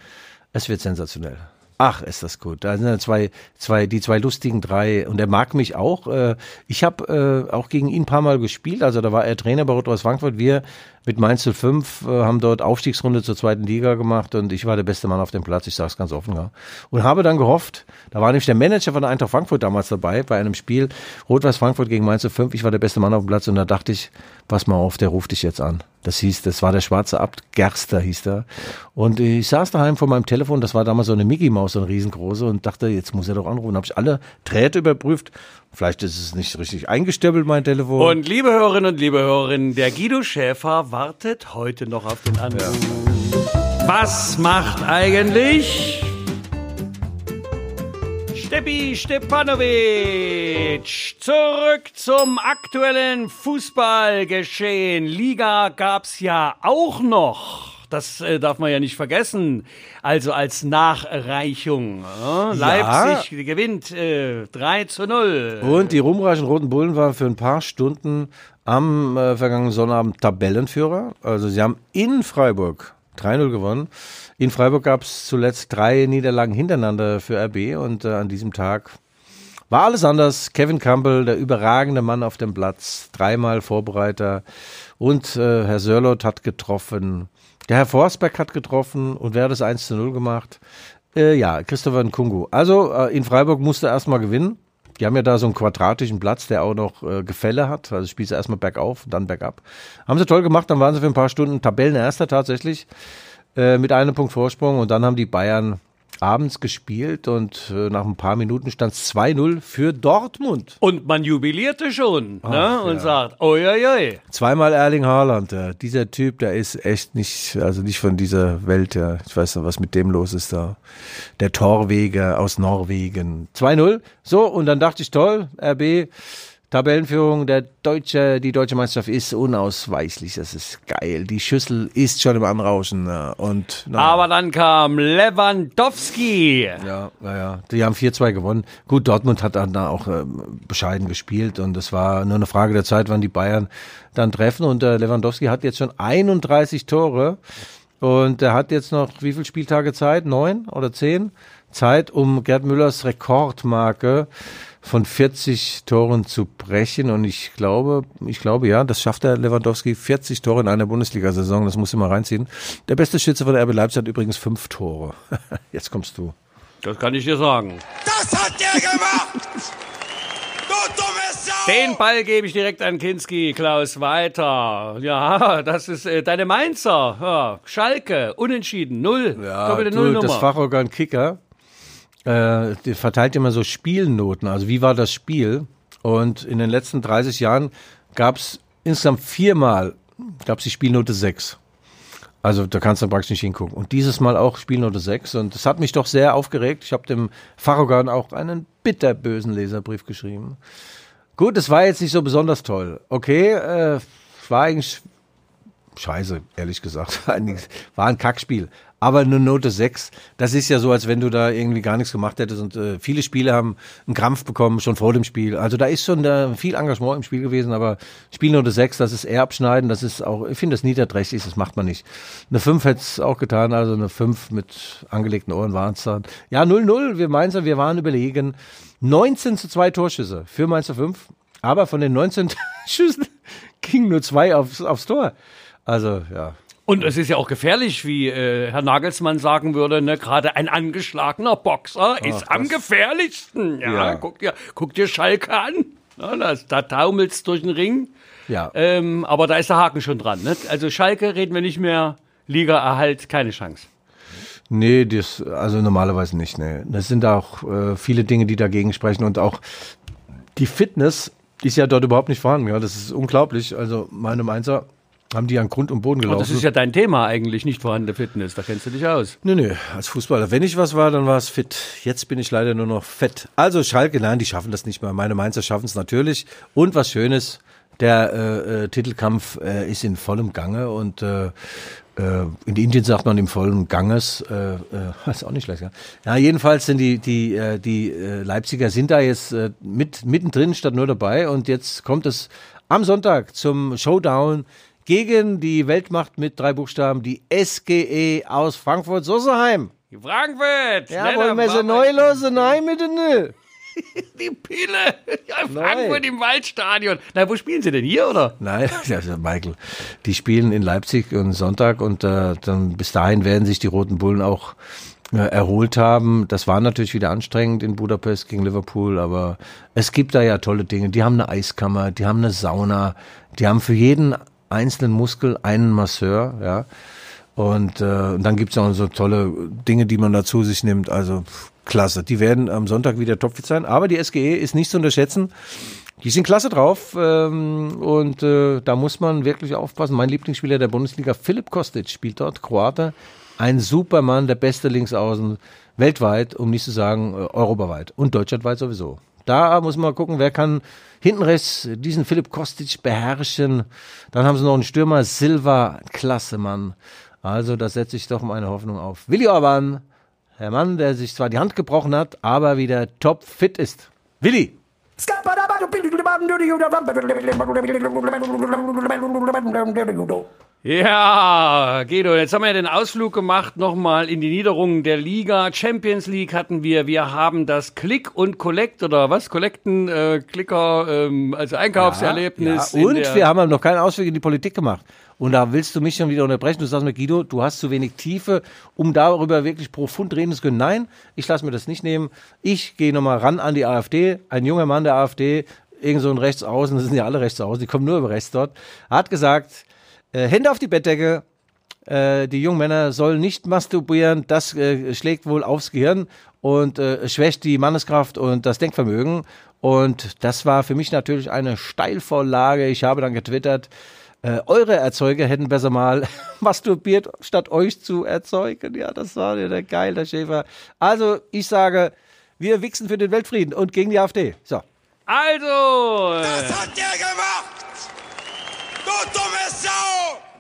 es wird sensationell. Ach, ist das gut. Da sind zwei, zwei, die zwei lustigen drei und er mag mich auch. Äh, Ich habe äh, auch gegen ihn ein paar Mal gespielt. Also da war er Trainer bei Rot-Weiß Frankfurt. Wir mit Mainz 05 äh, haben dort Aufstiegsrunde zur zweiten Liga gemacht und ich war der beste Mann auf dem Platz. Ich sage es ganz offen. Ja. Und habe dann gehofft, da war nämlich der Manager von Eintracht Frankfurt damals dabei bei einem Spiel Rot-Weiß Frankfurt gegen Mainz 05. Ich war der beste Mann auf dem Platz und da dachte ich, pass mal auf, der ruft dich jetzt an. Das hieß, das war der schwarze Abt, Gerster hieß der. Und ich saß daheim vor meinem Telefon, das war damals so eine Mickey Maus, so eine riesengroße, und dachte, jetzt muss er doch anrufen. Habe ich alle Drähte überprüft. Vielleicht ist es nicht richtig eingestöppelt, mein Telefon. Und liebe Hörerinnen und liebe Hörerinnen, der Guido Schäfer wartet heute noch auf den Anruf. Was macht eigentlich Steppi Stepanovic? Zurück zum aktuellen Fußballgeschehen. Liga gab's ja auch noch. Das äh, darf man ja nicht vergessen. Also als Nachreichung. Äh? Leipzig gewinnt äh, 3 zu 0. Und die rumreichen Roten Bullen waren für ein paar Stunden am äh, vergangenen Sonnabend Tabellenführer. Also sie haben in Freiburg 3-0 gewonnen. In Freiburg gab es zuletzt drei Niederlagen hintereinander für RB und äh, an diesem Tag war alles anders. Kevin Campbell, der überragende Mann auf dem Platz, dreimal Vorbereiter und äh, Herr Sörlot hat getroffen. Der Herr Forsberg hat getroffen und wer hat das 1 zu 0 gemacht? Äh, ja, Christopher Nkungu. Also äh, in Freiburg musste er erstmal gewinnen. Die haben ja da so einen quadratischen Platz, der auch noch äh, Gefälle hat. Also spielst du erstmal bergauf und dann bergab. Haben sie toll gemacht, dann waren sie für ein paar Stunden Tabellenerster tatsächlich äh, mit einem Punkt Vorsprung und dann haben die Bayern abends gespielt und äh, nach ein paar Minuten stand es 2-0 für Dortmund. Und man jubilierte schon ne? Ach, und ja. sagt, oi, Zweimal Erling Haaland. Dieser Typ, der ist echt nicht, also nicht von dieser Welt. Ja. Ich weiß nicht, was mit dem los ist da. Der Torweger aus Norwegen. 2-0. So, und dann dachte ich, toll, RB, Tabellenführung, der deutsche, die deutsche Meisterschaft ist unausweichlich. Das ist geil. Die Schüssel ist schon im Anrauschen. ja. Und na, Aber dann kam Lewandowski. ja, ja, ja. Die haben 4-2 gewonnen. Gut, Dortmund hat dann da auch ähm, bescheiden gespielt und es war nur eine Frage der Zeit, wann die Bayern dann treffen. Und äh, Lewandowski hat jetzt schon 31 Tore und er hat jetzt noch wie viele Spieltage Zeit? Neun oder zehn? Zeit, um Gerd Müllers Rekordmarke von 40 Toren zu brechen. Und ich glaube, ich glaube, ja, das schafft der Lewandowski 40 Tore in einer Bundesliga-Saison. Das muss ich mal reinziehen. Der beste Schütze von der RB Leipzig hat übrigens fünf Tore. Jetzt kommst du. Das kann ich dir sagen. Das hat der gemacht! Du dumme Sau! Den Ball gebe ich direkt an Kinski, Klaus, weiter. Ja, das ist äh, deine Mainzer. Ja, Schalke, unentschieden, null. Doppelte du, Nullnummer. das Fachorgan Kicker äh, verteilt immer so Spielnoten. Also wie war das Spiel? Und in den letzten 30 Jahren gab es insgesamt viermal gab's die Spielnote 6. Also da kannst du praktisch nicht hingucken. Und dieses Mal auch Spielnote 6. Und das hat mich doch sehr aufgeregt. Ich habe dem Fachorgan auch einen bitterbösen Leserbrief geschrieben. Gut, es war jetzt nicht so besonders toll. Okay, äh, war eigentlich scheiße, ehrlich gesagt. War ein Kackspiel. Aber eine Note 6, das ist ja so, als wenn du da irgendwie gar nichts gemacht hättest. Und äh, viele Spiele haben einen Krampf bekommen, schon vor dem Spiel. Also da ist schon äh, viel Engagement im Spiel gewesen, aber Spielnote 6, das ist eher abschneiden, das ist auch, ich finde das niederträchtig, das macht man nicht. Eine 5 hätte es auch getan, also eine 5 mit angelegten Ohren waren es dann. Ja, 0-0, wir Mainzer, wir waren überlegen. 19 zu 2 Torschüsse für Mainzer 5, aber von den 19 Schüssen gingen nur zwei aufs, aufs Tor. Also, ja. Und es ist ja auch gefährlich, wie äh, Herr Nagelsmann sagen würde, ne? gerade ein angeschlagener Boxer ist am gefährlichsten. Ja, Ja. Guck, dir, guck dir Schalke an. Ja, das, da taumelt's durch den Ring. Ja. Ähm, aber da ist der Haken schon dran. Ne? Also Schalke reden wir nicht mehr. Liga-Erhalt, keine Chance. Nee, das, also normalerweise nicht. Nee. Das sind auch äh, viele Dinge, die dagegen sprechen und auch die Fitness ist ja dort überhaupt nicht vorhanden. Ja, das ist unglaublich. Also meine Mainzer haben die an Grund und Boden Und gelaufen. das ist ja dein Thema eigentlich, nicht vorhandene Fitness. Da kennst du dich aus. Nö, nö, als Fußballer. Wenn ich was war, dann war es fit. Jetzt bin ich leider nur noch fett. Also Schalke, nein, die schaffen das nicht mehr. Meine Mainzer schaffen es natürlich. Und was Schönes, der äh, äh, Titelkampf äh, ist in vollem Gange und äh, äh, in Indien sagt man im vollen Ganges. Äh, äh, ist auch nicht schlecht. Ja, ja jedenfalls sind die die äh, die äh, Leipziger sind da jetzt äh, mit mittendrin statt nur dabei und jetzt kommt es am Sonntag zum Showdown gegen die Weltmacht mit drei Buchstaben, die SGE aus Frankfurt-Sosseheim. Frankfurt! Ja, wollen wir sie neu losen? Nein, mit den Die Pille! Ja, Frankfurt im Waldstadion. Na, wo spielen sie denn? Hier, oder? Nein, ist Michael. Die spielen in Leipzig und Sonntag und äh, dann bis dahin werden sich die Roten Bullen auch äh, erholt haben. Das war natürlich wieder anstrengend in Budapest gegen Liverpool, aber es gibt da ja tolle Dinge. Die haben eine Eiskammer, die haben eine Sauna, die haben für jeden einzelnen Muskel einen Masseur, ja. Und, äh, und dann gibt's auch so tolle Dinge, die man da zu sich nimmt. Also pff, klasse. Die werden am Sonntag wieder topfit sein. Aber die SGE ist nicht zu unterschätzen. Die sind klasse drauf ähm, und äh, da muss man wirklich aufpassen. Mein Lieblingsspieler der Bundesliga, Philipp Kostic, spielt dort Kroate. Ein Supermann, der beste Linksaußen weltweit, um nicht zu sagen äh, europaweit und deutschlandweit sowieso. Da muss man gucken, wer kann hinten rechts diesen Philipp Kostic beherrschen. Dann haben sie noch einen Stürmer, Silva, klasse Mann. Also da setze ich doch meine Hoffnung auf. Willi Orban, der Mann, der sich zwar die Hand gebrochen hat, aber wieder top fit ist. Willi, Ja, Guido, jetzt haben wir ja den Ausflug gemacht nochmal in die Niederungen der Liga. Champions League hatten wir. Wir haben das Click und Collect oder was? Collecten, äh, Clicker, ähm, also Einkaufserlebnis. Ja, in und wir haben noch keinen Ausweg in die Politik gemacht. Und da willst du mich schon wieder unterbrechen. Du sagst mir, Guido, du hast zu wenig Tiefe, um darüber wirklich profund reden zu können. Nein, ich lasse mir das nicht nehmen. Ich gehe nochmal ran an die AfD. Ein junger Mann der AfD, irgend so ein Rechtsaußen, das sind ja alle Rechtsaußen, die kommen nur über rechts dort, hat gesagt, äh, Hände auf die Bettdecke, äh, die jungen Männer sollen nicht masturbieren, das äh, schlägt wohl aufs Gehirn und äh, schwächt die Manneskraft und das Denkvermögen. Und das war für mich natürlich eine Steilvorlage. Ich habe dann getwittert, äh, eure Erzeuger hätten besser mal masturbiert, statt euch zu erzeugen. Ja, das war ja der geil, der Schäfer. Also, ich sage, wir wichsen für den Weltfrieden und gegen die AfD. So. Also, Was hat der gemacht? Du dumme Sau!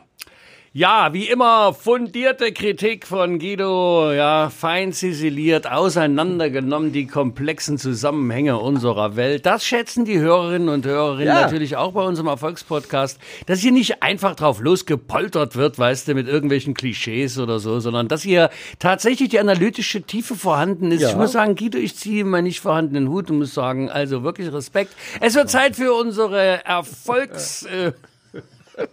Ja, wie immer fundierte Kritik von Guido, ja, fein ziseliert, auseinandergenommen die komplexen Zusammenhänge unserer Welt. Das schätzen die Hörerinnen und Hörerinnen Ja. natürlich auch bei unserem Erfolgspodcast, dass hier nicht einfach drauf losgepoltert wird, weißt du, mit irgendwelchen Klischees oder so, sondern dass hier tatsächlich die analytische Tiefe vorhanden ist. Ja. Ich muss sagen, Guido, ich ziehe meinen nicht vorhandenen Hut und muss sagen, also wirklich Respekt. Es wird Zeit für unsere Erfolgs... Äh,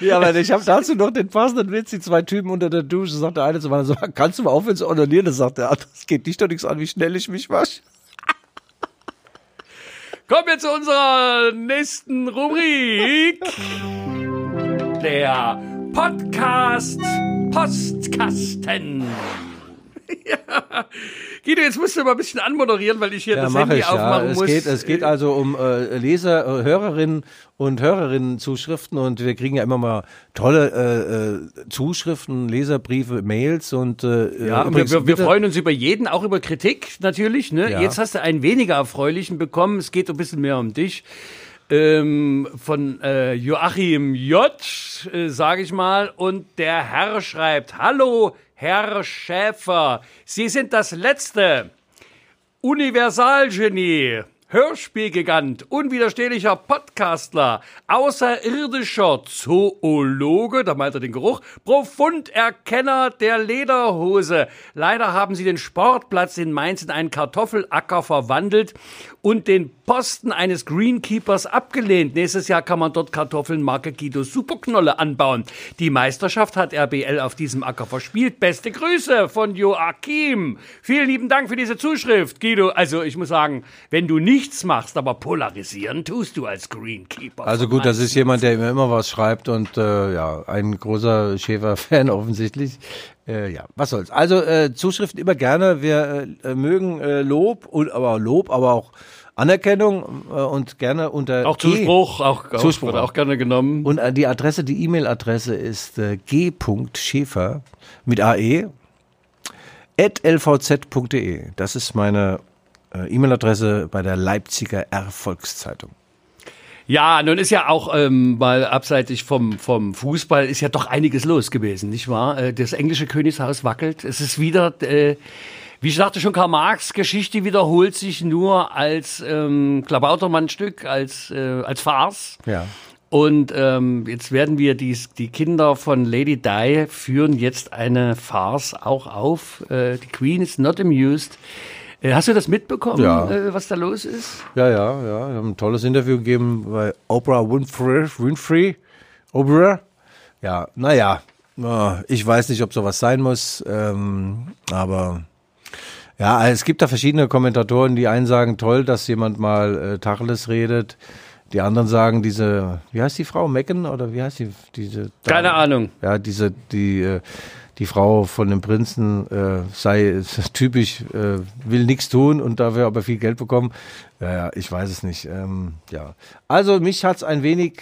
Ja, aber ich habe dazu noch den passenden Witz, die zwei Typen unter der Dusche, sagt der eine zum anderen, so, kannst du mal aufhören zu onanieren? Das sagt der andere, das geht dich doch nichts an, wie schnell ich mich wasche. Kommen wir zu unserer nächsten Rubrik. Der Podcast Postkasten. Ja. Guido, jetzt musst du mal ein bisschen anmoderieren, weil ich hier Ja, das Handy ich, ja. aufmachen Es muss. geht, es geht also um äh, Leser, äh, Hörerinnen und Hörerinnen-Zuschriften und wir kriegen ja immer mal tolle äh, äh, Zuschriften, Leserbriefe, Mails und äh, ja, wir, übrigens, wir, wir bitte- freuen uns über jeden, auch über Kritik natürlich. Ne? Ja. Jetzt hast du einen weniger erfreulichen bekommen. Es geht ein bisschen mehr um dich. Ähm, von äh, Joachim J, äh, sage ich mal. Und der Herr schreibt, Hallo, Herr Schäfer, Sie sind das Letzte. Universalgenie, Hörspielgigant, unwiderstehlicher Podcastler, außerirdischer Zoologe, da meint er den Geruch, Profunderkenner der Lederhose. Leider haben sie den Sportplatz in Mainz in einen Kartoffelacker verwandelt und den Posten eines Greenkeepers abgelehnt. Nächstes Jahr kann man dort Kartoffeln Marke Guido Superknolle anbauen. Die Meisterschaft hat RBL auf diesem Acker verspielt. Beste Grüße von Joachim. Vielen lieben Dank für diese Zuschrift, Guido. Also ich muss sagen, wenn du nichts machst, aber polarisieren tust du als Greenkeeper. Also gut, das ist jemand, der immer, was schreibt und äh, ja, ein großer Schäfer-Fan offensichtlich. Äh, ja, was soll's. Also äh, Zuschriften immer gerne. Wir äh, mögen äh, Lob und aber Lob, aber auch Anerkennung äh, und gerne unter auch G- Zuspruch, auch, auch, Zuspruch. wird auch gerne genommen. Und äh, die Adresse, die E-Mail-Adresse ist äh, g.schäfer mit AE at lvz.de. Das ist meine E-Mail-Adresse bei der Leipziger Erfolgszeitung. Ja, nun ist ja auch ähm, mal abseitig vom, vom Fußball ist ja doch einiges los gewesen, nicht wahr? Äh, Das englische Königshaus wackelt. Es ist wieder, äh, wie sagte schon Karl Marx, Geschichte wiederholt sich nur als ähm, Klabautermann-Stück, als, äh, als Farce. Ja. Und ähm, jetzt werden wir die, die Kinder von Lady Di führen jetzt eine Farce auch auf. Äh, die Queen is not amused. Äh, hast du das mitbekommen, Ja. äh, was da los ist? Ja, ja, ja. Wir haben ein tolles Interview gegeben bei Oprah Winfrey. Winfrey. Oprah. Ja, naja. Ich weiß nicht, ob sowas sein muss. Ähm, aber ja, es gibt da verschiedene Kommentatoren, die einen sagen, toll, dass jemand mal äh, Tacheles redet. Die anderen sagen, diese, wie heißt die Frau? Megan oder wie heißt die? Diese Keine Ahnung. Ja, diese, die, äh, die Frau von dem Prinzen äh, sei typisch, äh, will nichts tun und dafür aber viel Geld bekommen. Ja, ich weiß es nicht. Ähm, ja. Also mich hat's ein wenig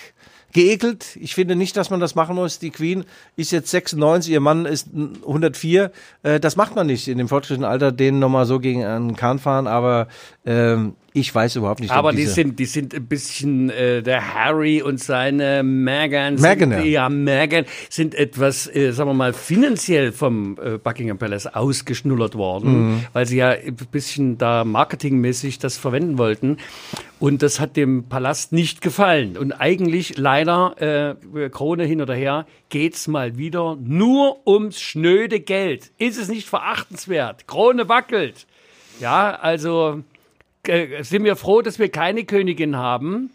geekelt. Ich finde nicht, dass man das machen muss. Die Queen ist jetzt 96, ihr Mann ist 104. Äh, das macht man nicht in dem fortgeschrittenen Alter, denen nochmal so gegen einen Kahn fahren. Aber ähm, ich weiß überhaupt nicht. Aber die sind, die sind ein bisschen, äh, der Harry und seine Meghan. Meghan, ja. sind, ja. Meghan sind etwas, äh, sagen wir mal, finanziell vom äh, Buckingham Palace ausgeschnullert worden, Mhm. weil sie ja ein bisschen da marketingmäßig das verwenden wollten. Und das hat dem Palast nicht gefallen. Und eigentlich leider, äh, Krone hin oder her, geht's mal wieder nur ums schnöde Geld. Ist es nicht verachtenswert? Krone wackelt. Ja, also sind wir froh, dass wir keine Königin haben.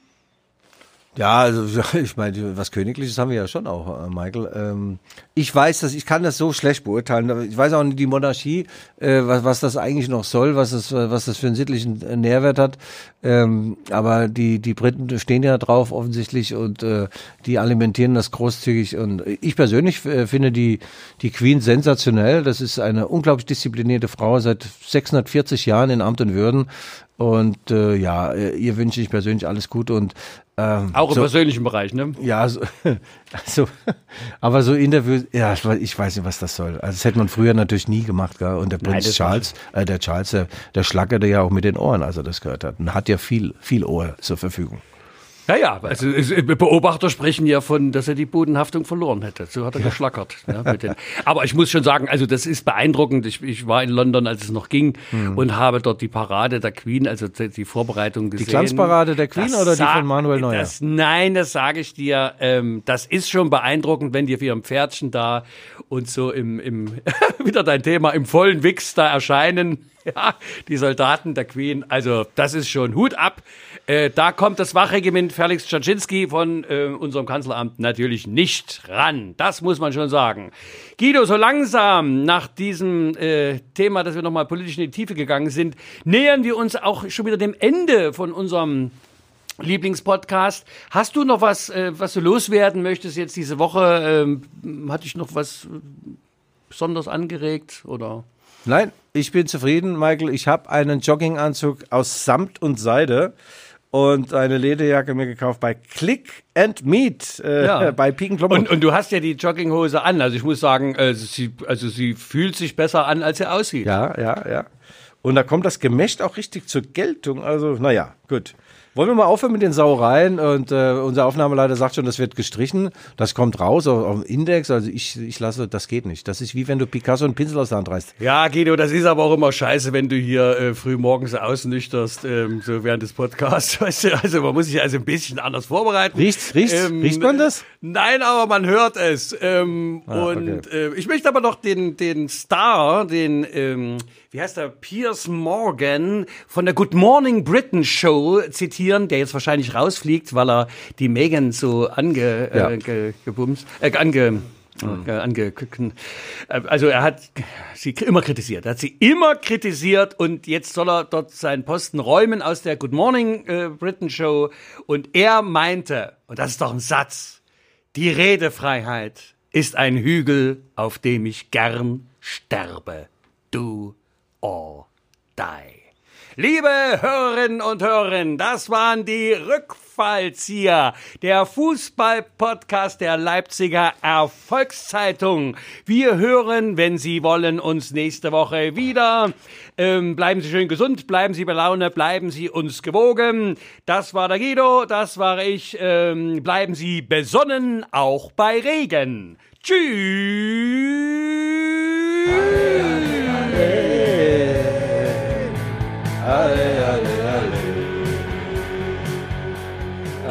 Ja, also ich meine, was Königliches haben wir ja schon auch, äh, Michael. Ähm, ich weiß, dass ich kann das so schlecht beurteilen. Ich weiß auch nicht die Monarchie, äh, was, was das eigentlich noch soll, was das, was das für einen sittlichen äh, Nährwert hat. Ähm, aber die die Briten stehen ja drauf offensichtlich und äh, die alimentieren das großzügig. Und ich persönlich äh, finde die die Queen sensationell. Das ist eine unglaublich disziplinierte Frau seit 640 Jahren in Amt und Würden. Und äh, ja, äh, ihr wünsche ich persönlich alles Gute und ähm, Auch im so- persönlichen Bereich, ne? ja, so, also, aber so Interviews, ja, ich weiß- ich weiß nicht, was das soll. Also das hätte man früher natürlich nie gemacht, gell? Und der Prinz das Charles, äh, der Charles, der, der schlackerte ja auch mit den Ohren, als er das gehört hat. Und hat ja viel, viel Ohr zur Verfügung. Ja, ja, also es- Beobachter sprechen ja von, dass er die Bodenhaftung verloren hätte. So hat er geschlackert. Ja, mit den. Aber ich muss schon sagen, also das ist beeindruckend. Ich, ich war in London, als es noch ging Hm. und habe dort die Parade der Queen, also die die Vorbereitung gesehen. Glanzparade der Queen oder die von Manuel Neuer? Das, nein, das sage ich dir. Ähm, das ist schon beeindruckend, wenn die auf ihrem Pferdchen da und so im, im wieder dein Thema, im vollen Wichs da erscheinen. Ja, die Soldaten der Queen. Also, das ist schon Hut ab. Äh, da kommt das Wachregiment Felix Czaczynski von äh, unserem Kanzleramt natürlich nicht ran. Das muss man schon sagen. Guido, so langsam nach diesem äh, Thema, dass wir nochmal politisch in die Tiefe gegangen sind, nähern wir uns auch schon wieder dem Ende von unserem Lieblingspodcast. Hast du noch was, äh, was du loswerden möchtest jetzt diese Woche? Ähm, hat dich noch was äh, besonders angeregt oder? Nein, ich bin zufrieden, Michael. Ich habe einen Jogginganzug aus Samt und Seide und eine Lederjacke mir gekauft bei Click and Meet äh, Ja. bei Piken Und, und du hast ja die Jogginghose an. Also ich muss sagen, äh, sie, also sie fühlt sich besser an, als sie aussieht. Ja, ja, ja. Und da kommt das Gemächt auch richtig zur Geltung. Also, naja, gut. Wollen wir mal aufhören mit den Sauereien? Und äh, unser Aufnahmeleiter sagt schon, das wird gestrichen. Das kommt raus auf, auf dem Index. Also ich, ich lasse, das geht nicht. Das ist wie wenn du Picasso einen Pinsel aus der Hand reißt. Ja, Guido, das ist aber auch immer scheiße, wenn du hier äh, früh morgens ausnüchterst, ähm, so während des Podcasts. Weißt du, also man muss sich also ein bisschen anders vorbereiten. Riecht's, riecht's, Ähm, riecht man das? Nein, aber man hört es. Ähm, Ah, und äh, ich möchte aber noch den, den Star, den, ähm, wie heißt er, Piers Morgan von der Good Morning Britain Show zitieren, der jetzt wahrscheinlich rausfliegt, weil er die Megan so ange, Ja. äh, ge, gebumst, äh, ange, äh, ange, äh, also er hat sie immer kritisiert, er hat sie immer kritisiert und jetzt soll er dort seinen Posten räumen aus der Good Morning äh, Britain Show. Und er meinte, und das ist doch ein Satz, die Redefreiheit ist ein Hügel, auf dem ich gern sterbe. Do or die. Liebe Hörerinnen und Hörer, das waren die Rückfallzieher, der Fußball-Podcast der Leipziger Erfolgszeitung. Wir hören, wenn Sie wollen, uns nächste Woche wieder. Ähm, bleiben Sie schön gesund, bleiben Sie bei Laune, bleiben Sie uns gewogen. Das war der Guido, das war ich. Ähm, bleiben Sie besonnen, auch bei Regen. Tschüss.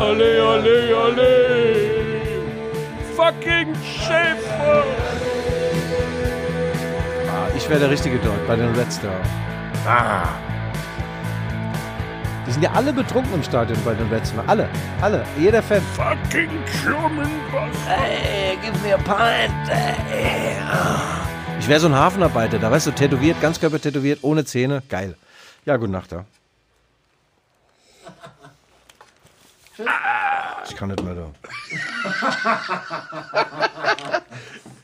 Alle, alle, alle. Fucking Schäfer. Ah, ich wäre der Richtige dort bei den Reds da. Ah. Die sind ja alle betrunken im Stadion bei den Reds. Alle, alle, jeder Fan. Fucking German Ey, gib mir Pint. Ich wäre so ein Hafenarbeiter, da weißt du, tätowiert, Ganzkörper tätowiert, ohne Zähne. Geil. Ja, gute Nacht da. Ich kann nicht mehr da.